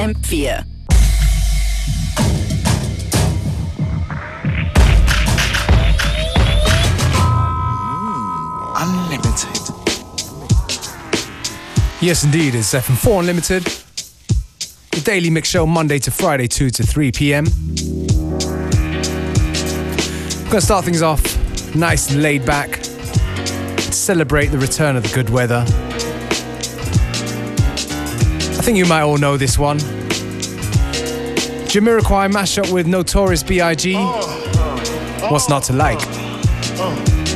FM4. Mm, unlimited. Yes, indeed, it's FM4 Unlimited. The daily mix show Monday to Friday, 2 to 3 p.m. I'm gonna start things off nice and laid back. To celebrate the return of the good weather. Think you might all know this one. Jamiroquai mashup with Notorious B.I.G. Oh, oh, What's not to oh, like?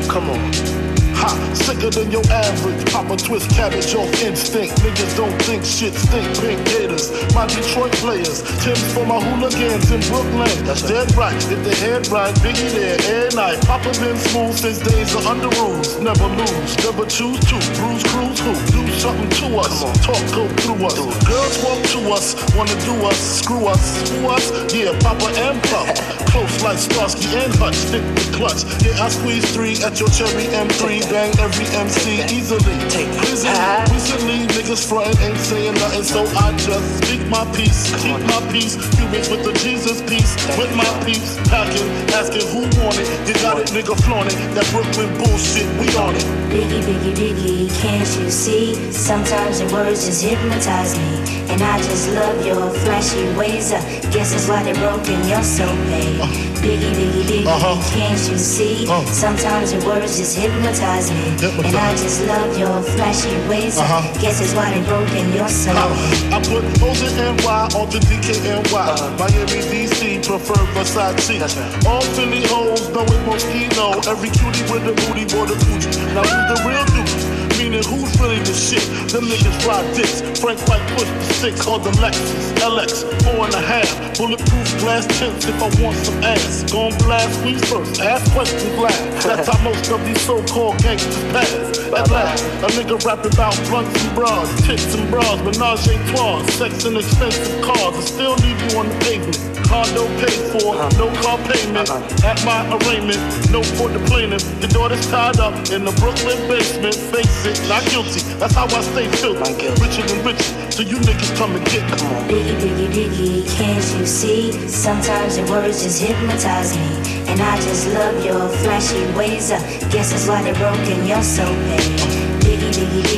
Come on. Ha, sicker than your average. Papa twist cabbage off instinct. Niggas don't think shit stink. Pink gators, my Detroit players. Tim's for my hooligans in Brooklyn. That's dead right. If they head right, Biggie there every night. Papa been smooth since days of under rules. Never lose, never choose to. Bruise, cruise, who? Do something to us. Talk, go through us. Girls walk to us, wanna do us, screw us, screw us. Yeah, Papa and Puff. Close like Starsky and Hutch, stick the clutch. Yeah, I squeeze three at your cherry M3, bang every MC easily. Easily, ah. recently, niggas frontin' ain't saying nothing, so I just speak my peace, keep my peace. Humans with the Jesus peace, with my peace, packing, asking who want it. You got it, nigga, flaunt it. That Brooklyn bullshit, we on it. Biggie, biggie, biggie, can't you see? Sometimes your words just hypnotize me. And I just love your flashy ways. I guess that's why they're broken, you're so paid. Biggie, biggie, biggie, Uh-huh. can't you see? Uh. Sometimes your words just hypnotize me. Hypnotize. And I just love your flashy ways. I Uh-huh. guess it's why they're broken, you're so I put O's in NY the DKNY. Miami, DC, prefer Versace. All Philly hoes know it Moschino. Every cutie with a booty, boy, the Coogi. Now who's the real dude? Meaning who's really the shit? Them niggas ride dicks. Frank White push the six, call them Lexus. LX, four and a half. Bulletproof glass tips if I want some ass. Gon' blast squeeze first, ask questions last. That's how most of these so-called gangsters pass. At last, a nigga rapping about blunts and bras, tits and bras, menage a trois, sex and expensive cars. I still leave you on the pavement. Condo paid for, no car payment. At my arraignment, no for the plaintiff. Your daughter's tied up in the Brooklyn basement. Face it, not guilty. That's how I stay filthy. Richer than rich, so you niggas come and get me. Biggie, biggie, biggie, can't you see? Sometimes your words just hypnotize me. And I just love your flashy ways. I guess that's why they're broken, you're so paid.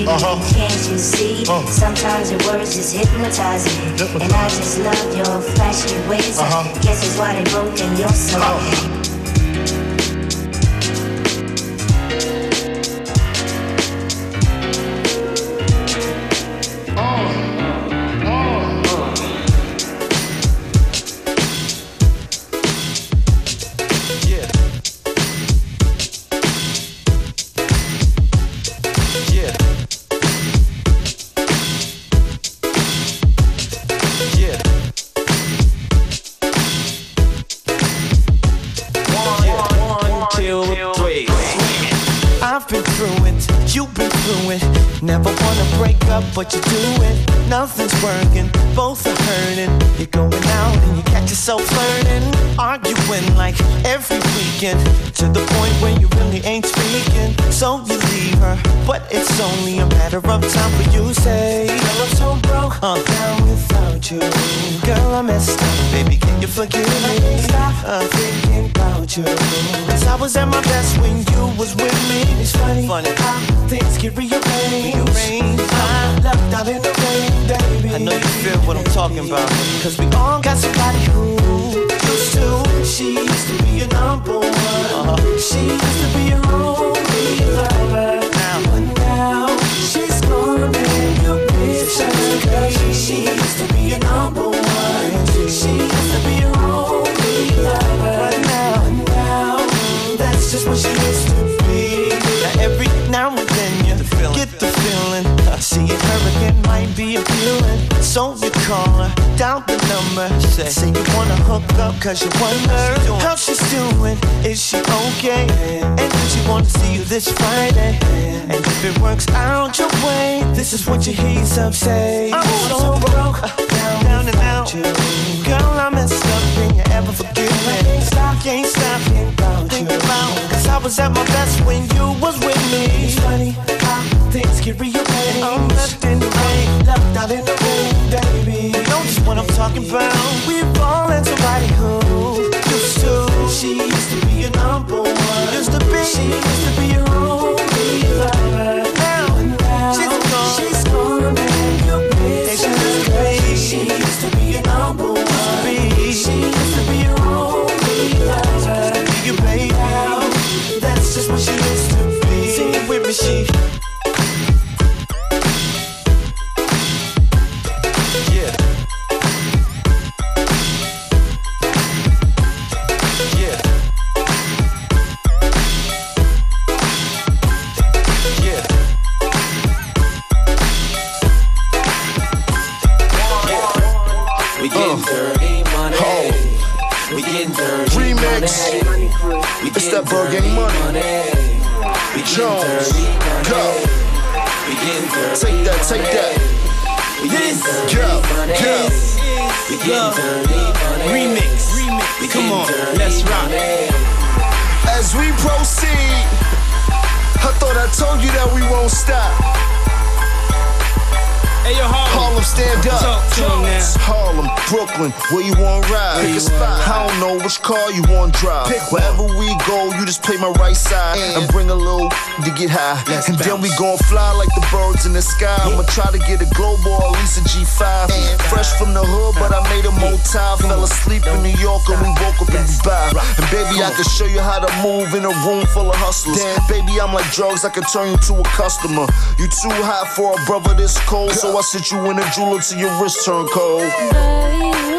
Uh-huh. can't you see? Uh. Sometimes your words just hypnotize me. And I just love your flashy ways. Uh-huh. guess that's why they're broken, you're so paid. Working, both are hurting. You're going out and you catch yourself flirting, arguing like every weekend. To the point where you really ain't speaking. So you leave her, but it's only a matter of time for you say, I'm so broke uh, down you. Girl, I messed up, baby, can you forgive me? Stop uh, thinking about you. Cause I was at my best when you was with me. It's funny, Funny. how things get rearranged. I'm left out in the rain, baby. I know you feel what I'm talking about. Cause we all got somebody who used to. She used to be your number one. Uh-huh. She used to be your only lover. She, used to be number one. She used to be your only. But now, now that's just what she used to be. Now every now Her might be appealing. So you call her, down the number. Say. Say you wanna hook up cause you wonder how she's doing. Is she okay? And does she wanna see you this Friday? And if it works out your way, this is what you he's up say. I'm so broke, uh, down, down and out. You. Girl, I messed up, can you ever forgive me? Stop, can't stop thinking about Think you. About, Cause I was at my best when you was with me. It's funny how things get rearranged. I'm left in the rain, left out in the rain, baby. No is what I'm talking about. We fall into somebody who used to. She used to be a number one. Used to be. She used to be a only lover. Now she's gone. She's gone. The in the sky. I'ma try to get a global or at least a G5. Fresh from the hood, but I made a motel. Fell asleep in New York and we woke up in Dubai. And baby, I can show you how to move in a room full of hustlers. Baby, I'm like drugs, I can turn you to a customer. You too hot for a brother this cold, so I sit you in a jeweler till your wrist turn cold.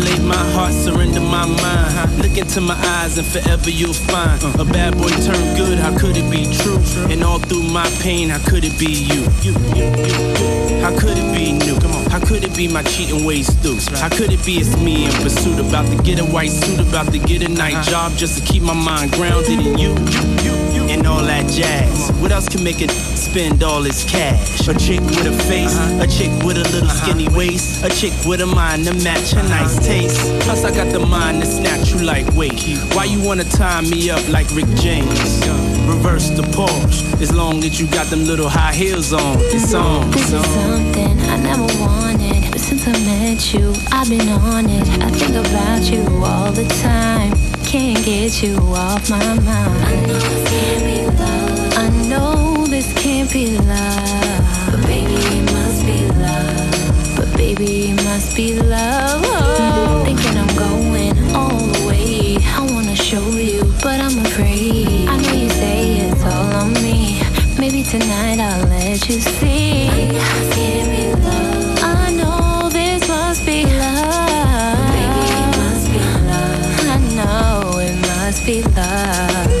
Stimulate my heart, surrender my mind. Huh? Look into my eyes, and forever you'll find a bad boy turned good. How could it be true? And all through my pain, how could it be you? You, you, you, you. How could it be new? Come on. How could it be my cheating ways through? How could it be it's me in pursuit, about to get a white suit, about to get a night uh-huh. job just to keep my mind grounded in you, you, you, and all that jazz. What else can make it spend all its cash? A chick with a face, a chick with a little uh-huh. skinny waist, a chick with a mind to match a nice uh-huh. taste. Plus I got the mind to snatch you like wait. Why you wanna tie me up like Rick James? Reverse the Porsche, as long as you got them little high heels on. It's on. This is something I never wanted, but since I met you, I've been on it. I think about you all the time. Can't get you off my mind. I know this can't be love. I know this can't be love. But baby, it must be love. But baby, it must be love. Oh, thinking I'm going all the way. I wanna show you, but I'm afraid. I know you say it's all on me. Maybe tonight I'll let you see. I know this must be love. Be love.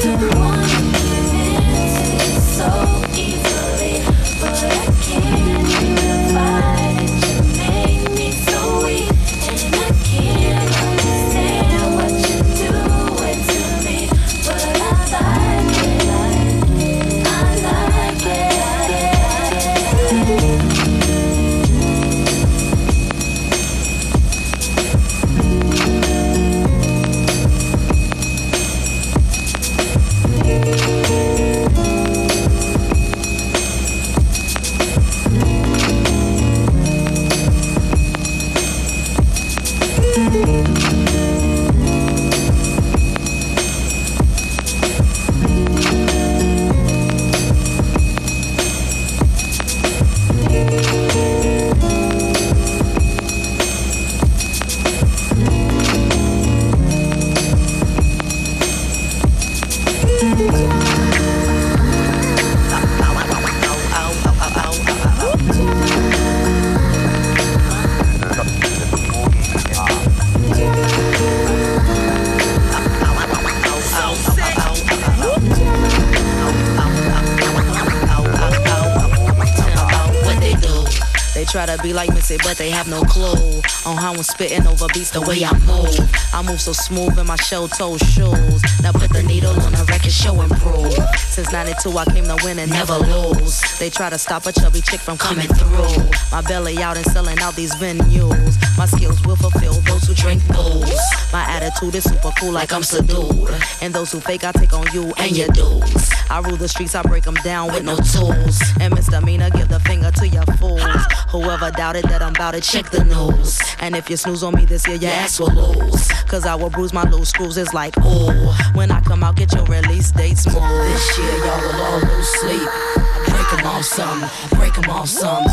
Be like Missy, but they have no clue on how I'm spitting over beats the way I move. I move so smooth in my shell toe shoes. Now put the needle on the record, show improve. Since 92, I came to win and never lose. They try to stop a chubby chick from coming through. My belly out and selling out these venues. My skills will fulfill those who drink booze. My attitude is super cool, like I'm subdued. And those who fake, I take on you and your dudes. I rule the streets, I break them down with no tools. And misdemeanor, give the finger to your fools. Whoever doubted that I'm about to check the news. And if you snooze on me this year, your ass will lose. Cause I will bruise my loose screws. It's like, ooh. When I come out, get your release dates smooth. This year, y'all will all lose sleep. I break 'em off some, break 'em off some.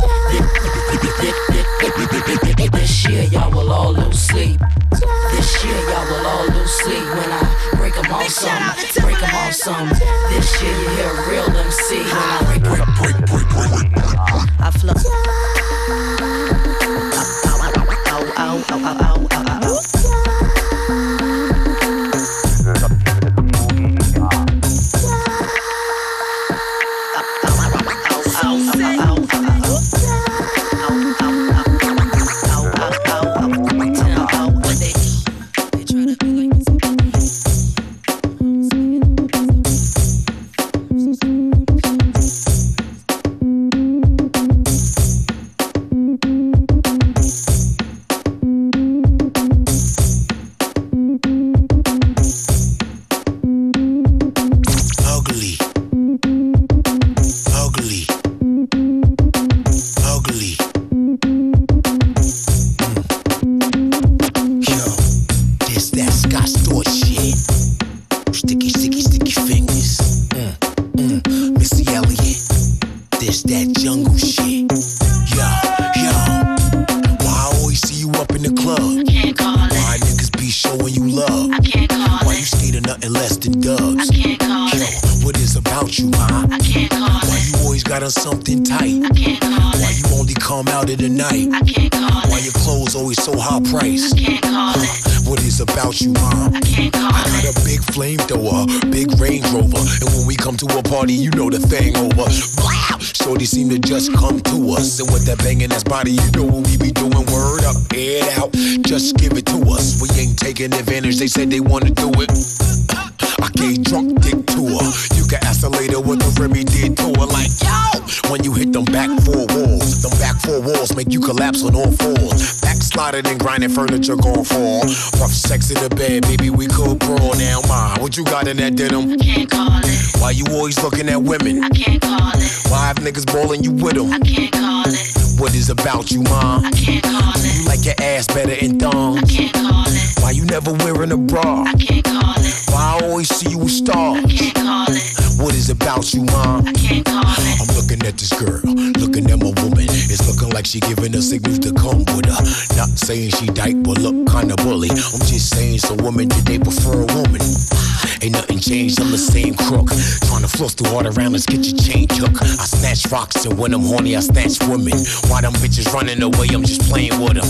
This year, y'all will all lose sleep. This year, y'all will all lose sleep when I break break 'em off some, break 'em off some. This year, you hear a real MC when I break, break, break, break, break, break. I flow. Ow, ow, ow, ow, ow, ow, ow. You? I can't call Why it. you always got on something tight? I can't call Why it. you only come out at the night? I can't call Why it. your clothes always so high priced? I Can't call it. What is about you, mom? I can't call I got it. a big flamethrower, big Range Rover, and when we come to a party, you know the thing over. Wow! Shorty seem to just come to us, and with that banging ass body, you know what we be doing. Word up, head out, just give it to us. We ain't taking advantage. They said they wanna do it. I gave drunk dick to her. You can ask her later what the Remy did to her. Like, yo, when you hit them back four walls, them back four walls make you collapse on all fours. Backsliding and grinding furniture gon' fall. Rough sex in the bed, baby, we could brawl now. Ma, what you got in that denim? I Can't call it. Why you always looking at women? I can't call it. Why have niggas balling you with them? I can't call it. What is about you, mom? I can't call it. You like your ass better in I can't call it. Why you never wearing a bra? I can't call it. Why I always see you with stars? Can't call it. What is about you, mom? I can't call it. I'm looking at this girl, looking at my woman. It's looking like she giving us signals to come with her. Not saying she dyke, but look kinda bully. I'm just saying, so women today prefer a woman. Ain't nothing changed, I'm the same crook. Trying to floss through all around, let's get your chain took. I snatch rocks, and when I'm horny, I snatch women. Why them bitches running away? I'm just playing with them.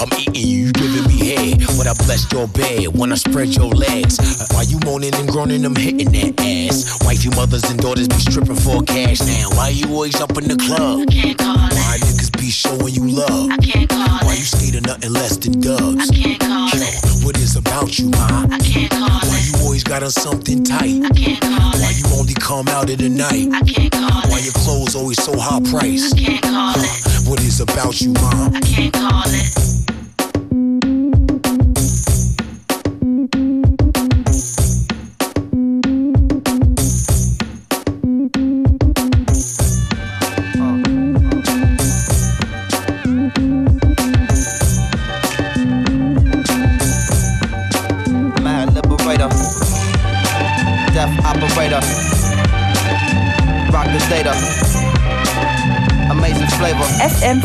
I'm eating you, you giving me head. When I bless your bed, when I spread your legs. Uh, Why you moaning and groaning, I'm hitting that ass. Wifey mothers and daughters be stripping for cash now. Why you always up in the club? Can't call Why niggas be showing you love? I can't call Why you skate nothing less than dubs? I can't call Yo, it. what is about you, ma? I can't call Why it. you always got on something tight? I can't call Why it. you only come out at the night? I can't call Why your clothes always so high priced? I can't call it. What is about you, mom? I can't call it.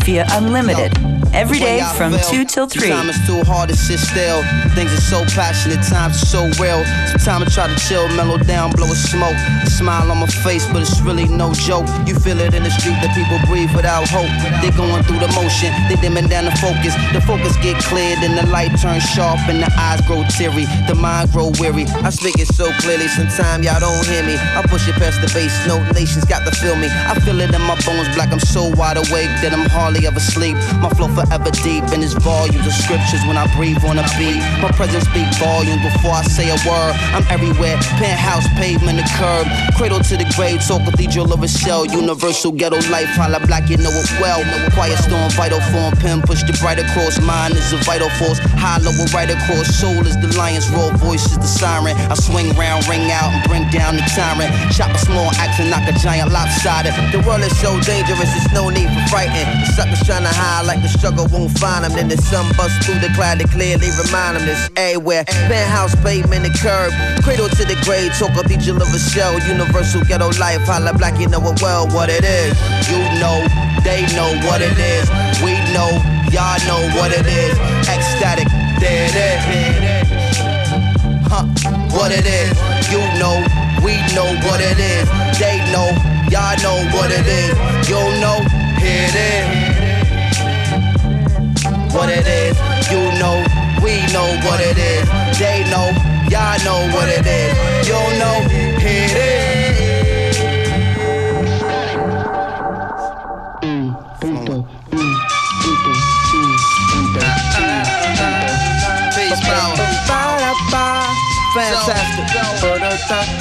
FM4 Unlimited. Every day from feel. 2 till 3. Time is too hard to sit still. Things are so passionate, times are so real. Sometimes I try to chill, mellow down, blow a smoke. A smile on my face, but it's really no joke. You feel it in the street that people breathe without hope. They're going through the motion, they dimming down the focus. The focus get cleared and the light turns sharp and the eyes grow teary. The mind grow weary. I speak it so clearly, sometimes y'all don't hear me. I push it past the bass, no nations got to feel me. I feel it in my bones, black. I'm so wide awake that I'm hardly ever sleep. My flow forever deep in its volumes of scriptures when I breathe on a beat. My presence speak volumes before I say a word. I'm everywhere, penthouse, pavement, the curb. Cradle to the grave, talk cathedral of a shell. Universal ghetto life, holla black, you know it well. Quiet storm, vital form, pen push the bright across. Mind is a vital force, hollow right across. Soul is the lion's roar, voice is the siren. I swing round, ring out, and bring down the tyrant. Chop a small axe and knock a giant lopsided. The world is so dangerous, there's no need for frightened. The suckers trying to hide like the struggle won't find them. Then the sun busts through the cloud to clearly remind them this everywhere. Penthouse, pavement, the curb. Cradle to the grave, talk cathedral of a shell. Universal ghetto life, holla black, you know it well what it is. You know, they know what it is. We know, y'all know what it is. Ecstatic, there it is. Huh, what it is. You know, we know what it is. They know, y'all know what it is. You know, here it is. What it is, you know, we know what it is. They know, y'all know what it is. You know, it is.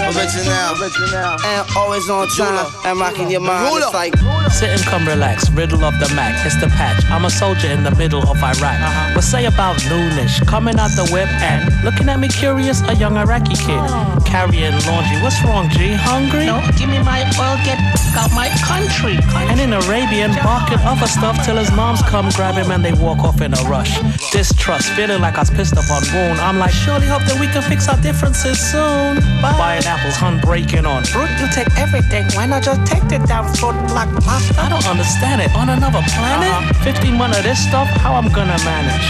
Original. And always on time. And rocking your mind. It's like. Sit and come relax, riddle of the Mac, it's the patch. I'm a soldier in the middle of Iraq. Uh-huh. But say about noonish? Coming out the whip and looking at me curious, a young Iraqi kid. Oh. Carrying laundry, what's wrong, G? Hungry? No, give me my oil, get out my country. And in Arabian, barking other stuff till his moms come grab him and they walk off in a rush. Distrust, feeling like I was pissed up on wound. I'm like, surely hope that we can fix our differences soon. Buying apples, hun breaking on. Fruit, you take everything. Why not just take the damn fruit like pasta? I don't understand it. On another planet? 15 months of this stuff, how I'm gonna manage?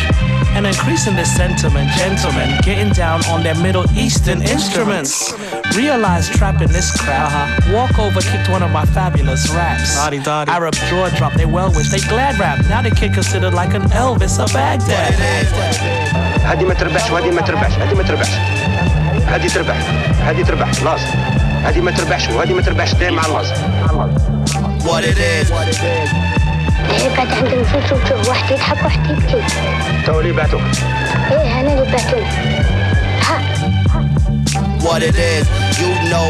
And increasing this sentiment, gentlemen, getting down on their Middle Eastern instruments. Realize trapping this crowd. Walk over, kicked one of my fabulous raps. Arab jaw drop, they well wish, they glad rap. Now the kid considered like an Elvis of Baghdad. هذه ما تربحش وهذه ما تربحش هذه ما تربحش هذه تربح هذه تربح لازم هذه ما تربحش وهذه ما تربحش دايما مع اللازم What it is. هي قاعد عند النفوس وتشوف واحد يضحك وواحد يبكي تو اللي بعتوك إيه أنا اللي بعتوني ها What it is. You know,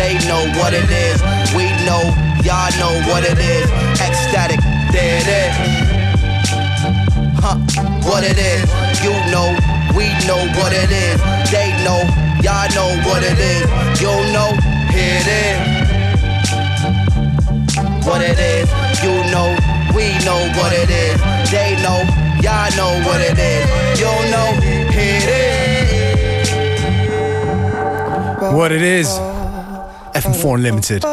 they know what it is. We know, y'all know what it is. Ecstatic, there it is. Huh, what it is. You know, we know what it is. They know, y'all know what it is. You know, here it is. What it is. You know, we know what it is. They know, y'all know what it is. You know, here it is. What it is. FM4 Unlimited.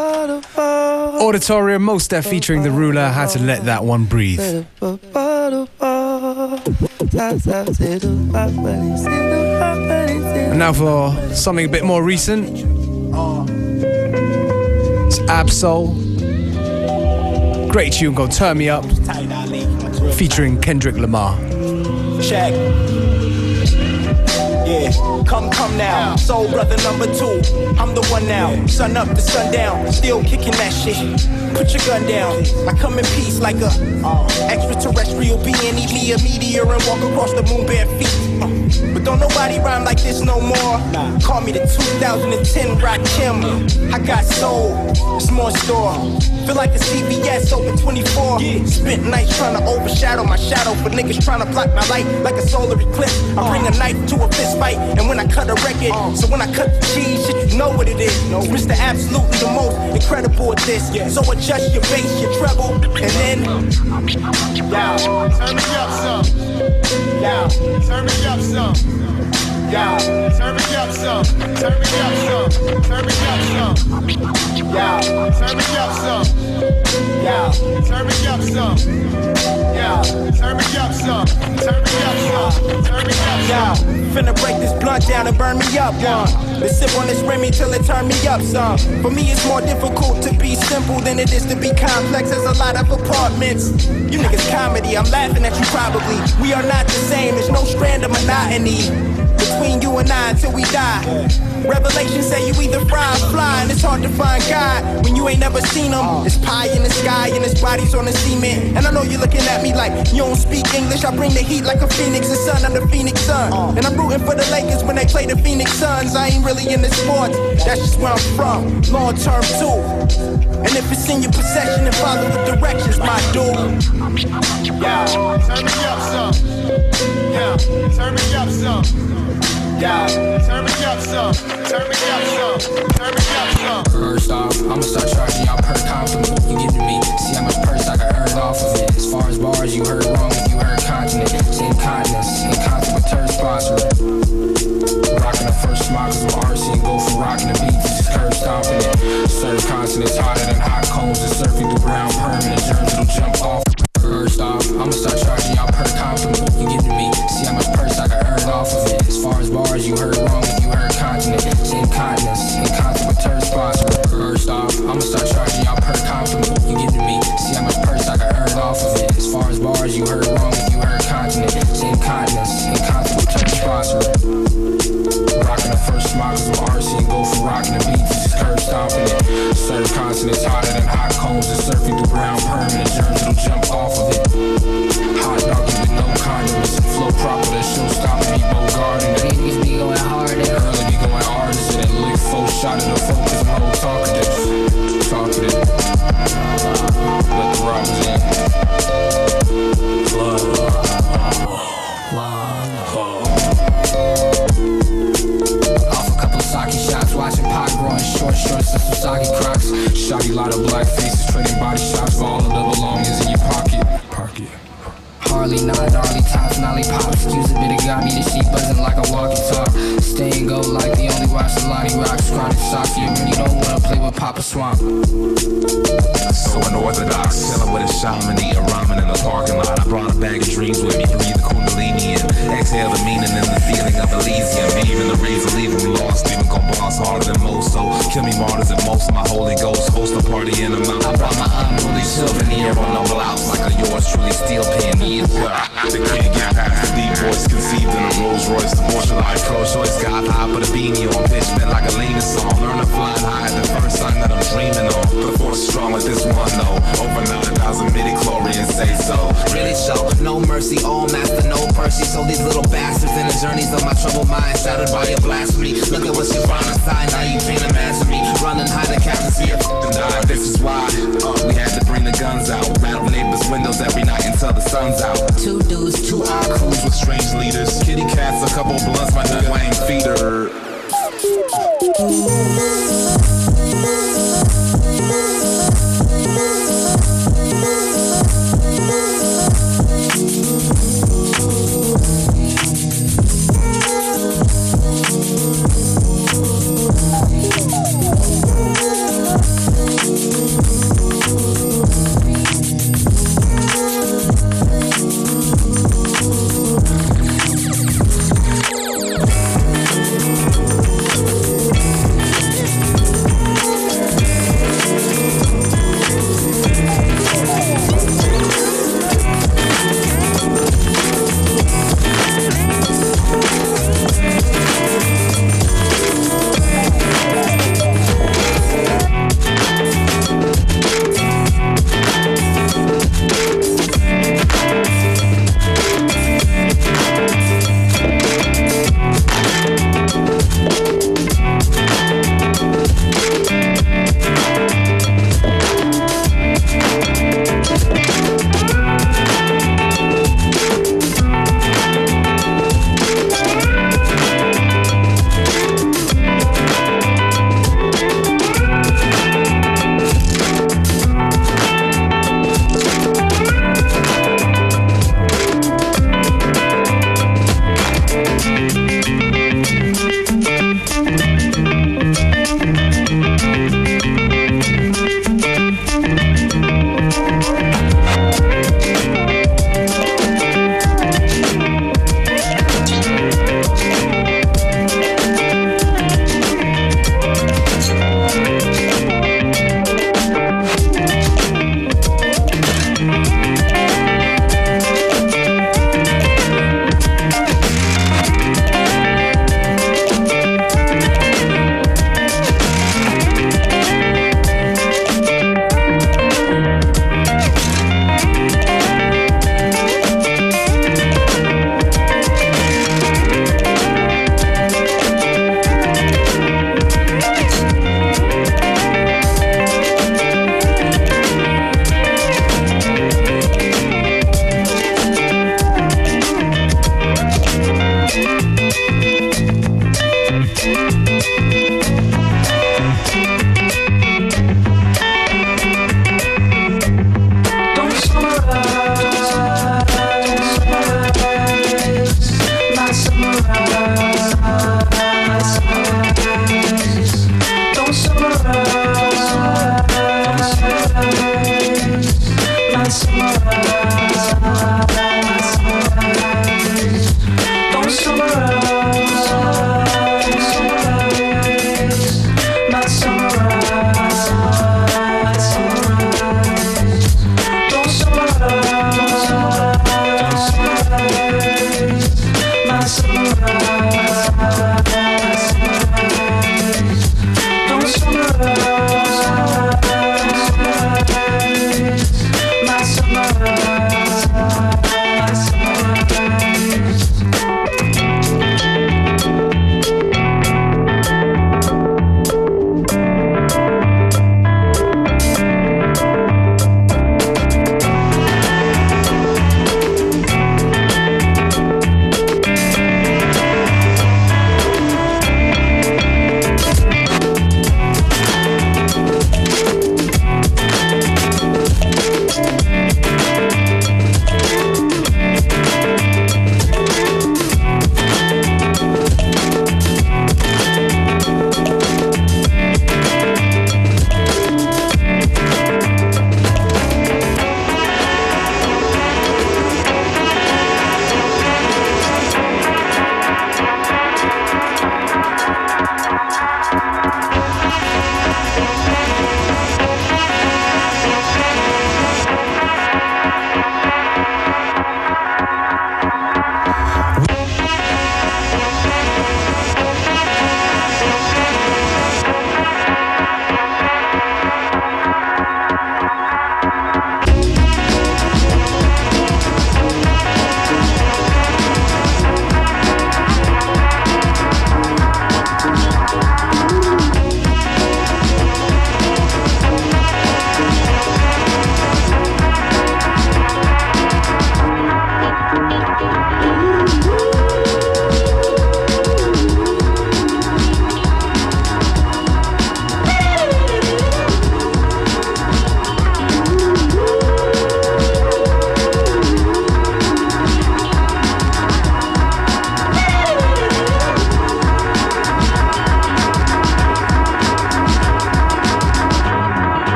Auditorium, Mos Def featuring The Ruler, had to let that one breathe. And now for something a bit more recent. It's Ab-Soul. Great tune called Turn Me Up, featuring Kendrick Lamar. Check. Yeah, come, come now. Soul brother number two. I'm the one now. Sun up to sundown. Still kicking that shit. Put your gun down. I come in peace like a uh, extraterrestrial being. Eat me a meteor and walk across the moon bare feet. Uh, but don't nobody rhyme like this no more. Call me the 2010 Rakim. I got soul. It's more store. Feel like a CVS open 24. Spent nights trying to overshadow my shadow but niggas trying to block my light like a solar eclipse. I bring a knife to a fist fight, and when I cut a record, so when I cut the cheese, shit, you know what it is. Mr. Absolutely the most incredible at this. So adjust your bass, your treble, and then. Yeah. Turn me up some. Yeah. Turn me up some. Yeah. Turn me up some. Turn me up some. Turn me up some. Yeah. Turn me up some. Yeah. Turn me up some. Yeah. Turn me up some. Turn me up some. Turn me up some. Yeah, finna break this blunt down and burn me up, one. Let's sip on this Remy till it turn me up some. For me, it's more difficult to be simple than it is to be complex. There's a lot of apartments. You niggas comedy, I'm laughing at you probably. We are not the same, there's no strand of monotony between you and I until we die. Revelation say you either fry or fly, and it's hard to find God when you ain't never seen him. It's pie in the sky, and his body's on the cement. And I know you're looking at me like you don't speak English. I bring the heat like a phoenix, the sun I'm the Phoenix sun. And I'm rooting for the Lakers when they play the Phoenix Suns. I ain't really in the sports, that's just where I'm from. Long term too. And if it's in your possession, then follow the directions, my dude. Yeah. Turn me up some. Yeah. Turn me up some. First off, I'ma start charging y'all per compliment you give to me. See how much purse I can earn off of it. As far as bars, you heard wrong if you heard continent. Same continents, incontinent turn sponsor. Rocking the first smockers with RC and go for rocking the beats. Just curb stomping it. Serve consonants hotter than hot combs and surfing through ground permanent. Germs that'll jump off. First off, I'ma start charging y'all per compliment you give to me. See how much purse I off of it. As far as bars, you heard wrong if you heard continent. Same continents, incontinent turn sponsor. First off, I'ma start charging y'all per compliment you give to me. See how much purse I can earn off of it. As far as bars, you heard wrong if you heard continent. Same continents, incontinent turn sponsor. Rocking the first smockers with RC and go for rocking the beats. Curb stomping it. Serve consonants hotter than hot combs and surfing through ground permanent. Germs that'll jump off of it. Hot doggy with no condiments. Flow proper, that show stopping me, Bo Garden. Niggas be going hard and early be going artist. And lick full shot of the focus, I'm no talkative. Talkative. Let the robbers in. Off a couple sake shots, watching pot growing short shorts and some soggy crocs. Shotty lot of black faces, trading body shots for all of the belongings in your pocket. Pocket. Harley, not gnarly tops, nolly pop. Excuse a bit of got me, the sheet buzzing like a walkie talk. Stay and go like the only watch the Lottie rocks. Chronic shock, you really don't wanna play with Papa Swamp. So unorthodox, chilling with a shaman, eating ramen in the parking lot. I brought a bag of dreams with me, breathe the kundalini and exhale the meaning and the feeling of Elysium. Even the leave them lost, even gon' boss harder than most. So kill me martyrs and most of my Holy Ghost. Host a party in the mountain. I brought my unruly souvenir on no blouse, like a yours truly steel pen. Years they can't get past the deep voice conceived in a Rolls Royce. The Porsche life pro choice, sky high, put a beanie on. Pitch bent like a Lena song. Learn to fly high, the first sign that I'm dreaming on. But the force strong like this one though. Over 9,000 midi chlorians say so. Really show, no mercy, all master, no mercy. So these little bastards in the journeys of my troubled mind, shattered by your blasphemy. Look at what you find inside, now you can't imagine me. Running high sun's out. Two dudes, two cruise with strange leaders. Kitty cats, a couple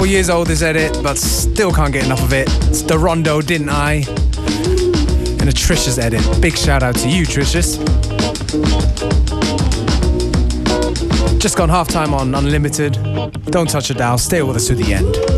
Couple years old this edit, but still can't get enough of it. It's the Rondo, didn't I? And a Trisha's edit. Big shout out to you, Trishas. Just gone half time on Unlimited. Don't touch a dial, stay with us to the end.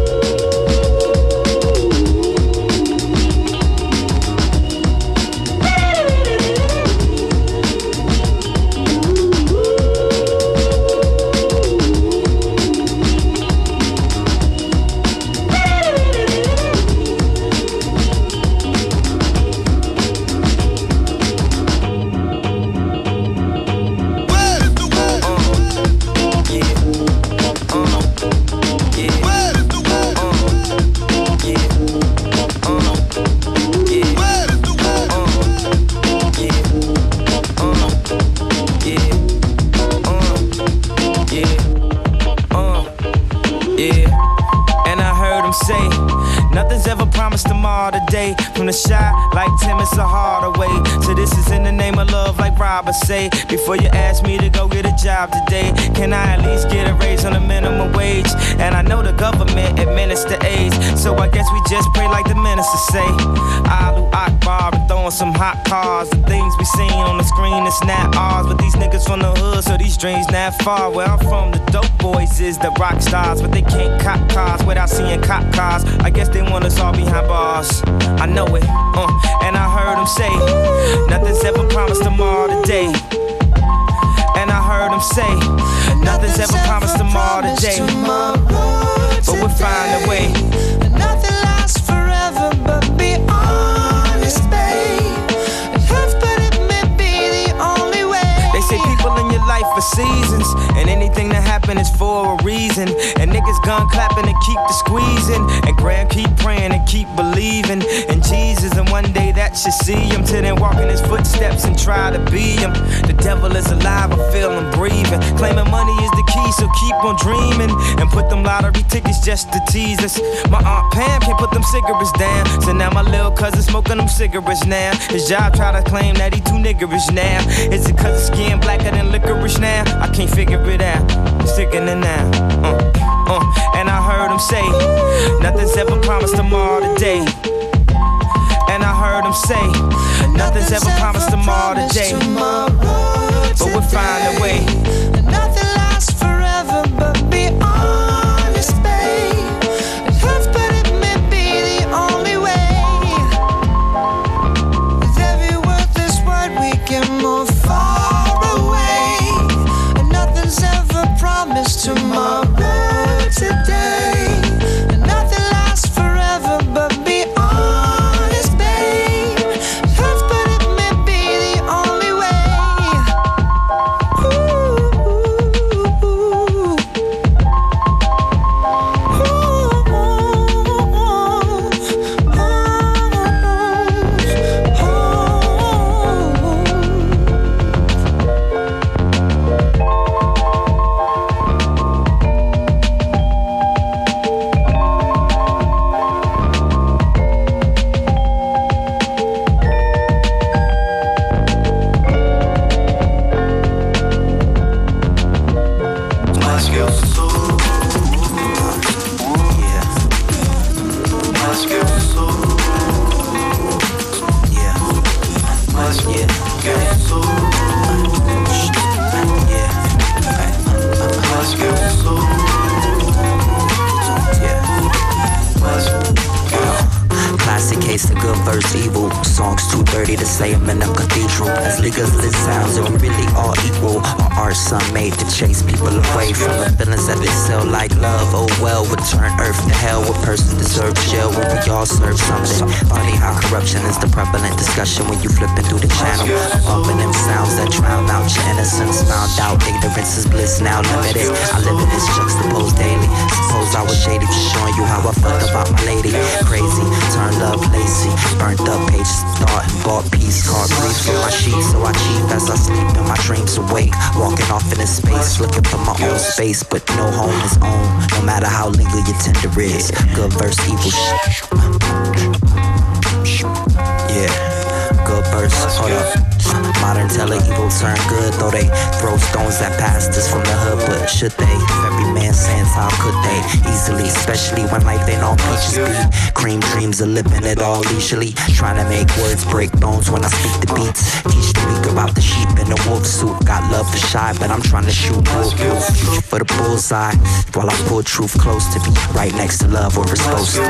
But these niggas from the hood, so these dreams not far. Where I'm from, the dope boys is the rock stars, but they can't cop cars without seeing cop cars. I guess they want us all behind bars. I know it, uh, and I heard them say, nothing's ever promised tomorrow today. And I heard them say, nothing's ever promised tomorrow today. But we'll find a way. Nothing lasts forever, but be way. People in your life for seasons, and anything that happen is for a reason. And niggas gun clapping and keep the squeezing, and grand keep praying and keep believing in Jesus. And one day that should see him till then walk in his footsteps and try to be him. The devil is alive, I feel him breathing. Claiming money is the key, so keep on dreaming and put them lottery tickets just to tease us. My aunt Pam can't put them cigarettes down, so now my little cousin smoking them cigarettes now. His job try to claim that he too niggerish now. Is it cause his skin blacker than licorice now? I can't figure it out. I'm sticking it now. Uh, uh, and I heard him say, nothing's ever promised tomorrow today. And I heard him say, nothing's ever promised tomorrow today. But we'll find a way. Turn good, though they throw stones at pastors from the hood. But should they? Every man sins, how could they? Easily, especially when life ain't all peaches be. Cream dreams of living it all leisurely. Trying to make words break bones when I speak the beats. Teach the weak about the sheep in the wolf suit. Got love for shy, but I'm trying to shoot bulletproof. Future for the bullseye. While I pull truth close to me, right next to love where it's supposed to be.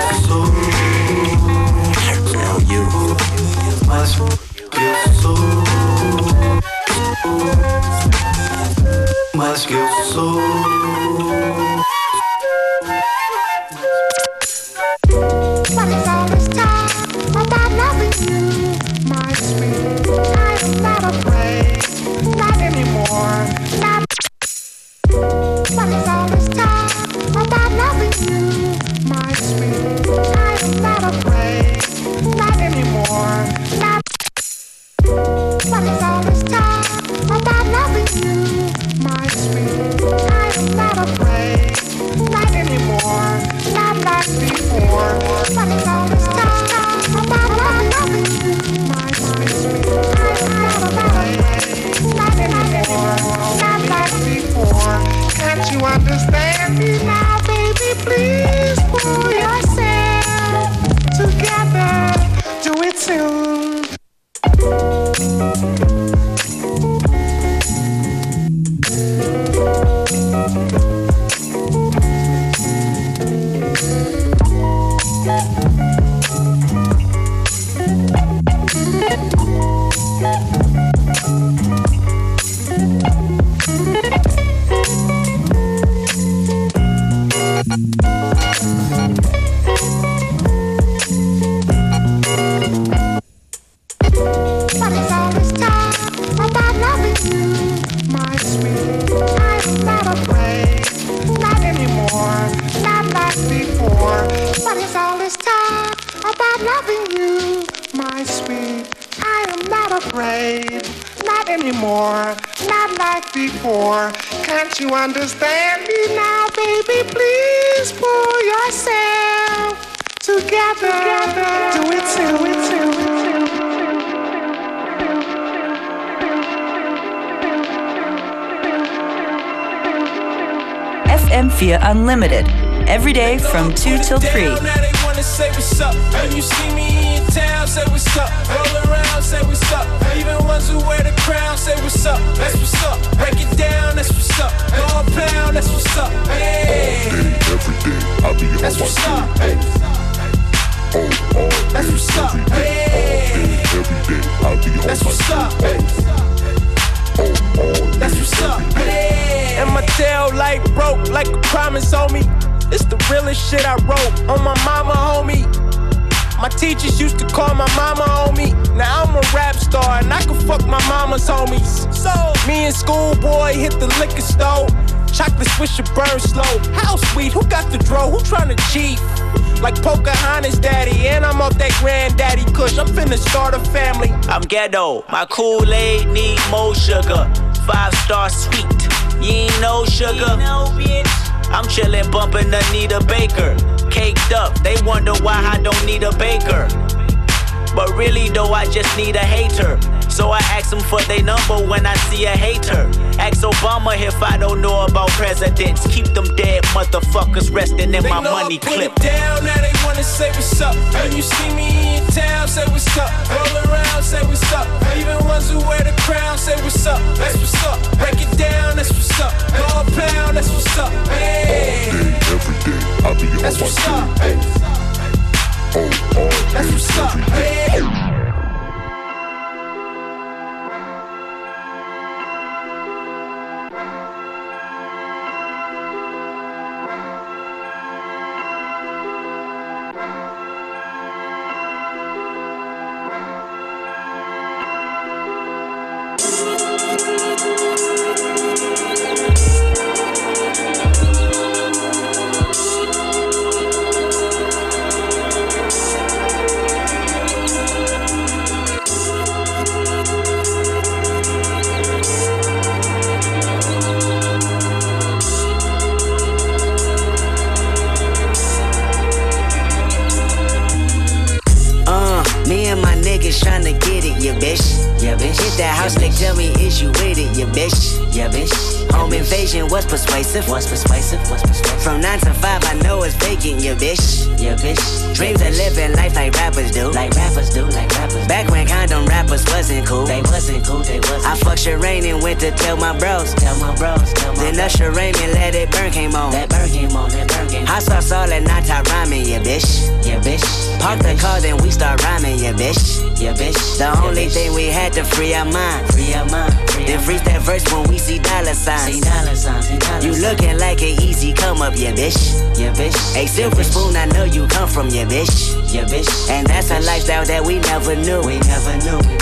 You. Let's get so. Let's get so. What Unlimited. Every day from 2 till 3. Down, now they wanna say what's up. When you see me in town, say what's up. Roll around, say what's up. Even ones who wear the crown, say what's up. That's what's up. Break it down, that's what's up. Go pound, that's what's up. Hey. Every day, I be on That's my what's up. Oh, all day, what's up. every day, Hey. every day, I be on That's my what's That's what's up. And my tail light broke like a promise me. It's the realest shit I wrote on my mama, homie. My teachers used to call my mama homie. Now I'm a rap star and I can fuck my mama's homies. So me and schoolboy hit the liquor store. Chocolate swisher burn slow. How sweet? Who got the dro? Who tryna cheat? Like Pocahontas daddy, and I'm off that granddaddy kush. I'm finna start a family. I'm ghetto. My Kool-Aid need more sugar. Five star sweet. You ain't no sugar. I'm chillin', bumpin' Anita Baker. Caked up. They wonder why I don't need a baker. But really though, I just need a hater. So I ask them for their number when I see a hater. Ask Obama if I don't know about presidents. Keep them dead motherfuckers resting in They my know money I put clip. it down, now they wanna say what's up. When you see me in town, say what's up. Roll around, say what's up. Even ones who wear the crown, say what's up. That's what's up. Break it down, that's what's up. Go a pound, that's what's up. Hey. Every day, I be on That's my what's game. up. Oh, all That's day, what's up. every day. Wasn't cool, they wasn't. I fucked Sherane and went to tell my bros. Tell my bros, tell my Then Usher Raymond let it burn came on. That burn came on, that burn came on. Hot sauce all and Top Ramen, yeah, bitch. Yeah, bitch. Park the car, then we start rhyming, yeah, bitch. Yeah, bitch. The only thing we had to free our mind. Free our mind. Then freeze that verse when we see dollar signs. See dollar signs, see dollar You looking like an easy come up, yeah, bitch. Yeah, bitch. A silver spoon, I know you come from, yeah, bitch. Yeah, bitch. And that's a lifestyle that we never knew. We never knew.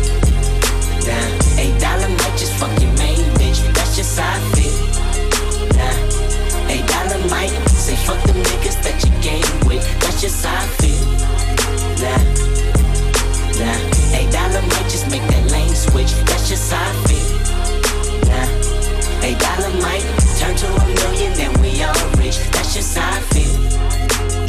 down. Eight dollar night, just fuck your main bitch. That's just how I feel. Nah, eight dollar might say fuck the niggas that you game with. That's just how I feel. Nah, nah, eight dollar might just make that lane switch. That's just how I feel. Nah, eight dollar might turn to a million, and we all rich. That's just how I feel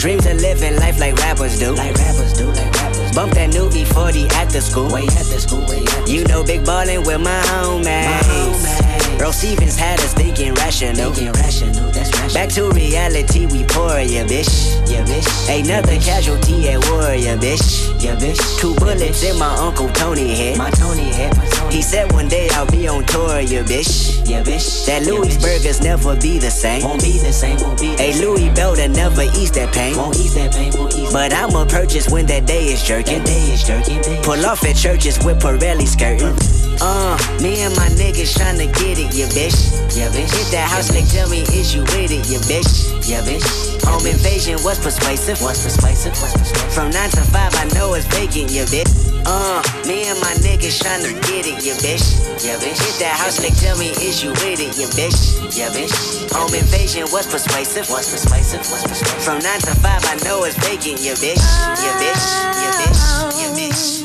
life like rappers do. Like rappers do, like rappers. Bump that new E40 at the school. Way at the school, way at You know, big ballin' with my homies. Bro Stevens had us thinking rational. Thinking rational, that's rational. Back to reality, we pour ya, bitch. Yeah, bitch. Another casualty at war, ya, bitch. Yeah, bitch. Two bullets in my uncle Tony head. My Tony head, my Tony. He said one day I'll be on tour, ya, bitch. Yeah, bitch. That Louis burgers never be the same. Won't be the same, won't be Hey, Louis Belder never ease that pain. Won't ease that pain, won't ease But I'ma purchase when that day is jerking. That day is jerking, Pull off at churches with Pirelli skirting. Uh, me and my niggas tryna get it, yeah, bitch. Yeah, bitch. Hit that house, like, tell me, is you with it, yeah, bitch. Yeah, bitch. Home invasion was persuasive. Was persuasive. Was persuasive. From 9 to 5, I know it's vacant, yeah, bitch. Uh, me and my niggas tryna get it, yeah, bitch. Yeah, bitch. Hit that house, like, tell me, is you with it, yeah, bitch. Yeah, bitch. Home invasion was persuasive. Was persuasive. Was persuasive. From 9 to 5, I know it's vacant, yeah, bitch. Yeah, bitch. Yeah, bitch. Yeah, bitch.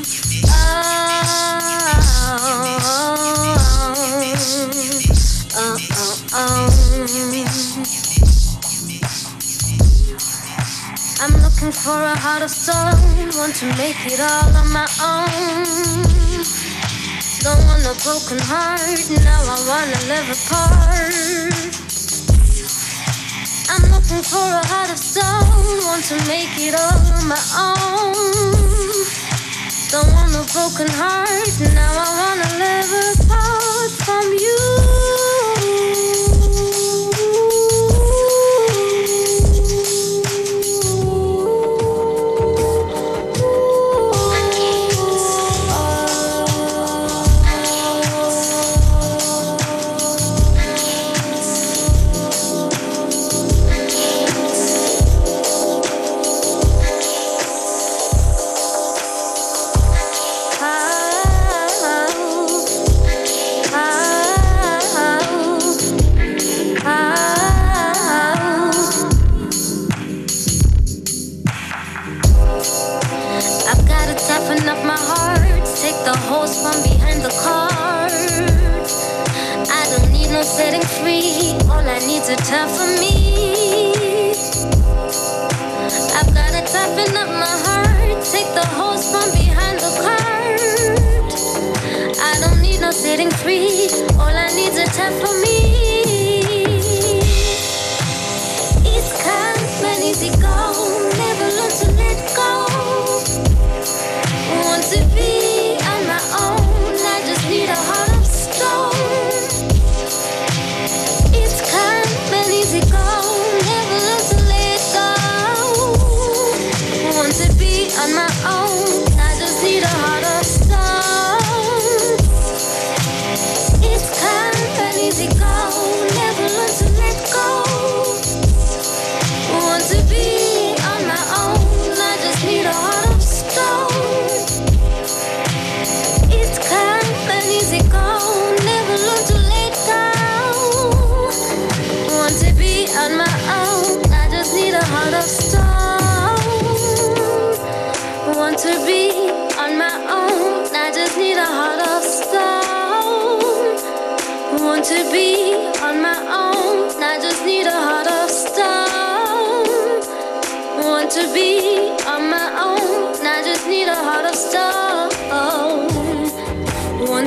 Looking for a heart of stone, want to make it all on my own. Don't want a broken heart, now I wanna live apart. I'm looking for a heart of stone, want to make it all on my own. Don't want a broken heart, now I wanna live apart from you.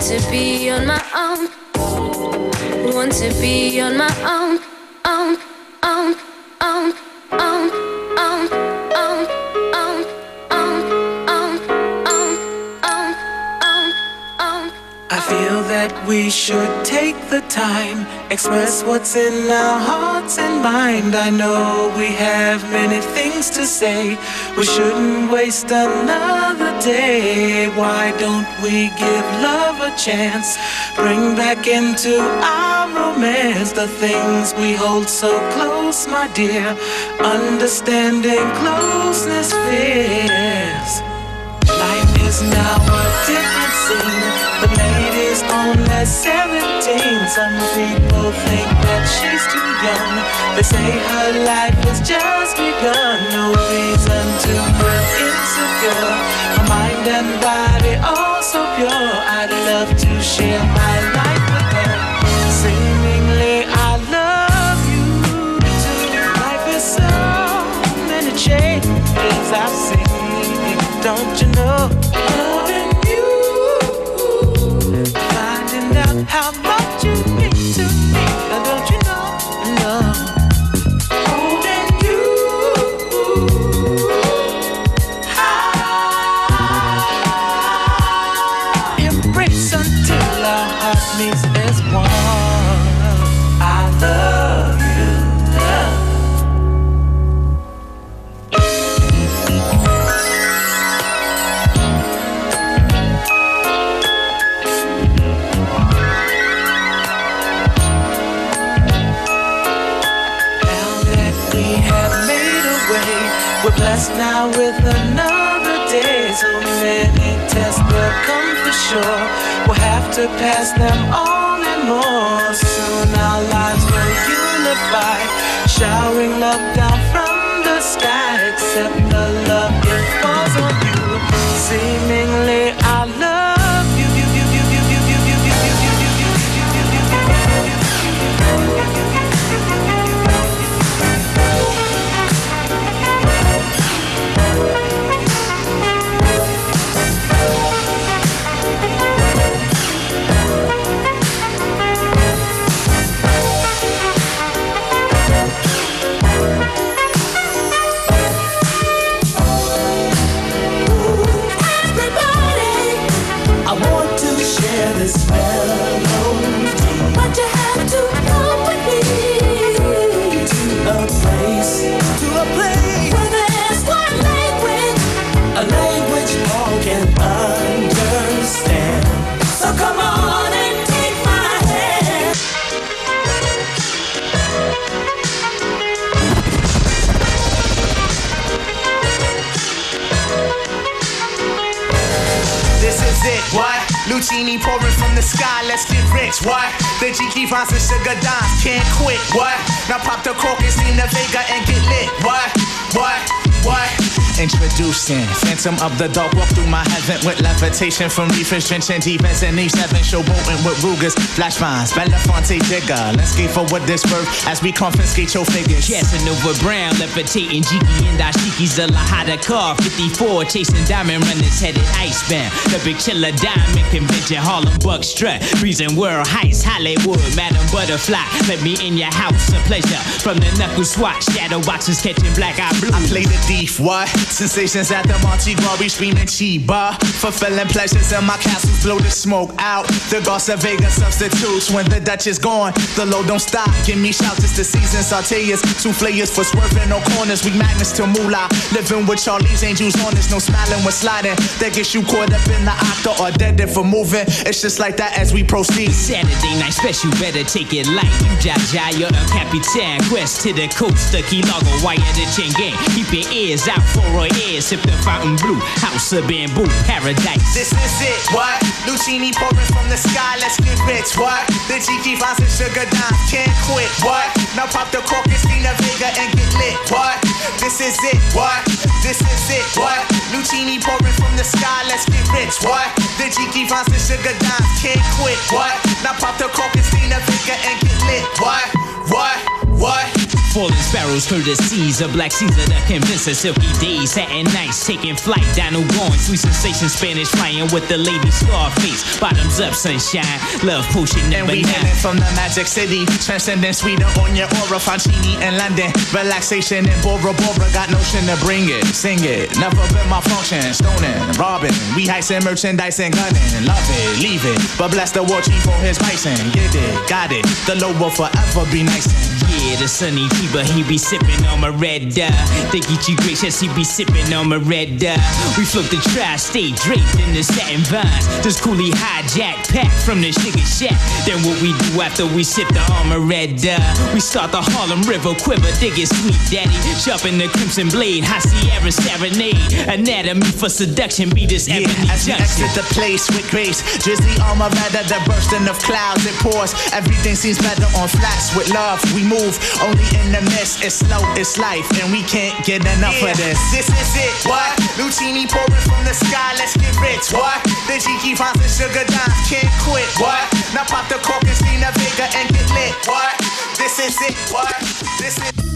Want to be on my own, want to be on my own, own, own, own, own, own, own, own, own, own, own, own, own. I feel that we should take the time, express what's in our hearts and mind. I know we have many things to say. We shouldn't waste another day. Why don't we give love a chance? Bring back into our romance the things we hold so close, my dear. Understanding closeness fears. Life is now a different scene. The lady's only 17. Some people think that she's too young. They say her life has just begun. No reason to feel insecure. Her mind and body all so pure. I'd love to share my life with her. Seemingly, I love you too. Life is so many changes. I've seen. Don't you know. Blessed now with another day. So many tests will come for sure. We'll have to pass them on and more. Soon our lives will unify, showering love down from the sky. Except the love it falls on you. Seemingly, I Lucini pouring from the sky, let's get rich, what? The Jiki Vines and Sugar Dimes can't quit, what? Now pop the cork and see the Vega and get lit, what? What? What? Introducing Phantom of the Dark, walk through my heaven with levitation from reefers, drenching defense and E7 showboating with Rugers, flash vines, Belafonte digger. Let's skate for what this worth as we confiscate your figures. Casanova Brown, levitating Jiki and Dashiki's a Lahada car. 54, chasing diamond runners headed icebound. The big chiller diamond convention, Harlem Buck strut. Breezing world heights, Hollywood, Madam Butterfly. Let me in your house, a pleasure. From the knuckle swatch, shadow boxes catching black eye blue. I play the thief, what? Sensations at the Monte Glory screaming Chiba. Fulfilling pleasures in my castle, blow the smoke out. The Garza Vega substitutes when the Dutch is gone. The load don't stop, give me shouts, it's the season. Sauteas, souffleurs for swerving, no corners. We magnets to moolah. Living with Charlie's angels on us, no smiling when sliding. That gets you caught up in the octa or dead for moving. It's just like that as we proceed. Saturday night special, better take it light. You Jaja, you're a Capitan. Quest to the coast, the Key Largo, wire the chain gang. Keep your ears out for ear. Sip the fountain blue, house of bamboo, paradise. This is it, what? Lucini pouring from the sky, let's get rich, what? The Jiki Vines and Sugar Dimes can't quit, what? Now pop the cork and Stina Vega and get lit, what? This is it, what? This is it, what? Lucini pouring from the sky, let's get rich, what? The Jiki Vines and Sugar Dimes can't quit, what? Now pop the cork and Stina Vega and get lit, what? What? What? Falling sparrows through the seas, a black Caesar that convince us silky days, satin nights, taking flight, Dino going, sweet sensation, Spanish flying with the lady Scarface, bottoms up, sunshine, love potion And number we nine. from the magic city, transcending Sweden on your aura, Fancini in London, relaxation in Bora Bora, got notion to bring it, sing it, never been my function, stoning, robbing, we heisting merchandise and gunning, love it, leave it, but bless the war chief for his bison, get it, got it, the low will forever be nice. And Yeah, the sunny fever, he be sipping on my red dye. Think he gracious, he be sipping on my red dye. We float the tri-state draped in the satin vines. This coolie hijack pack from the sugar shack. Then what we do after we sip the armor red dye? We start the Harlem River quiver, dig it sweet daddy. Sharpen the crimson blade, high Sierra serenade. Anatomy for seduction, be this ebony As junction. exit the place with grace, drizzly armor rather the bursting of clouds it pours. Everything seems better on flats with love. We move only in the mist. It's slow, it's life, and we can't get enough of this. This is it, what? Lucini pouring from the sky, let's get rich, what? The Jiki Vines and Sugar Dimes can't quit, what? Now pop the cork and Stina Vega and get lit, what? This is it, what? This is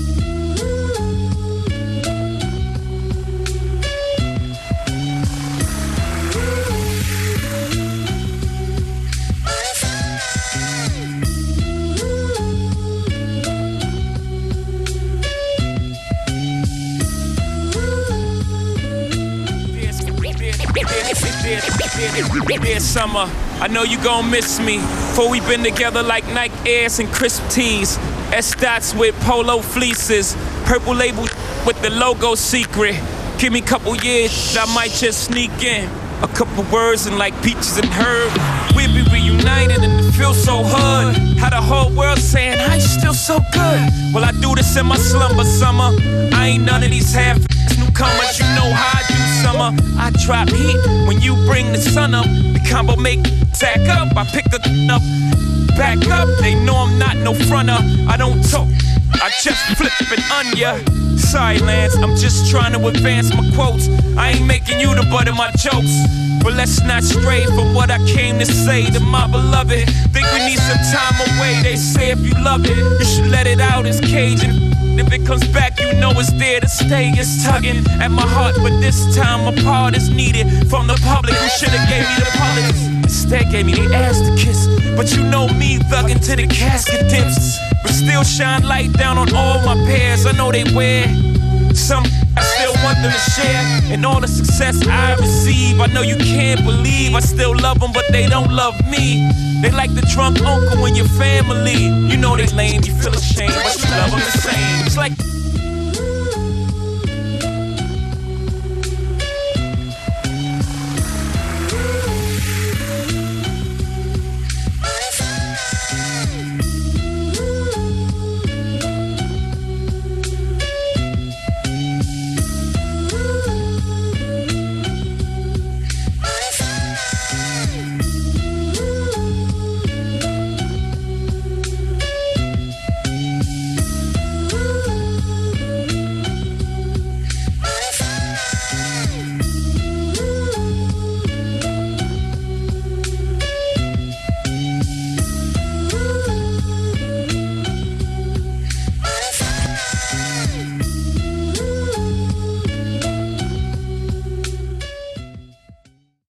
Dear summer, I know you gon' miss me. For we been together like Nike Airs and crisp tees. S dots with polo fleeces. Purple label with the logo secret. Give me a couple years, I might just sneak in. A couple words and like peaches and herb. We'll be reunited and it feels so hood. How the whole world saying, I still so good. Well, I do this in my slumber summer. I ain't none of these half newcomers. You know how I do summer. I drop heat when you bring the sun up. The combo make tack up. I pick a up, back up. They know I'm not no fronter. I don't talk. I just flip on ya. Sorry, Lance, I'm just trying to advance my quotes. I ain't making you the butt of my jokes. But let's not stray from what I came to say to my beloved. Think we need some time away. They say if you love it, you should let it out. It's caging. If it comes back, you know it's there to stay. It's tugging at my heart, but this time a part is needed from the public who should've gave me the politics. Instead, gave me the ass to kiss. But you know me, thugging to the casket dips. But still shine light down on all my pairs. I know they wear some. I still want them to share and all the success I receive. I know you can't believe I still love them, but they don't love me. They like the drunk uncle in your family. You know they lame, you feel ashamed, but you love them the same. It's like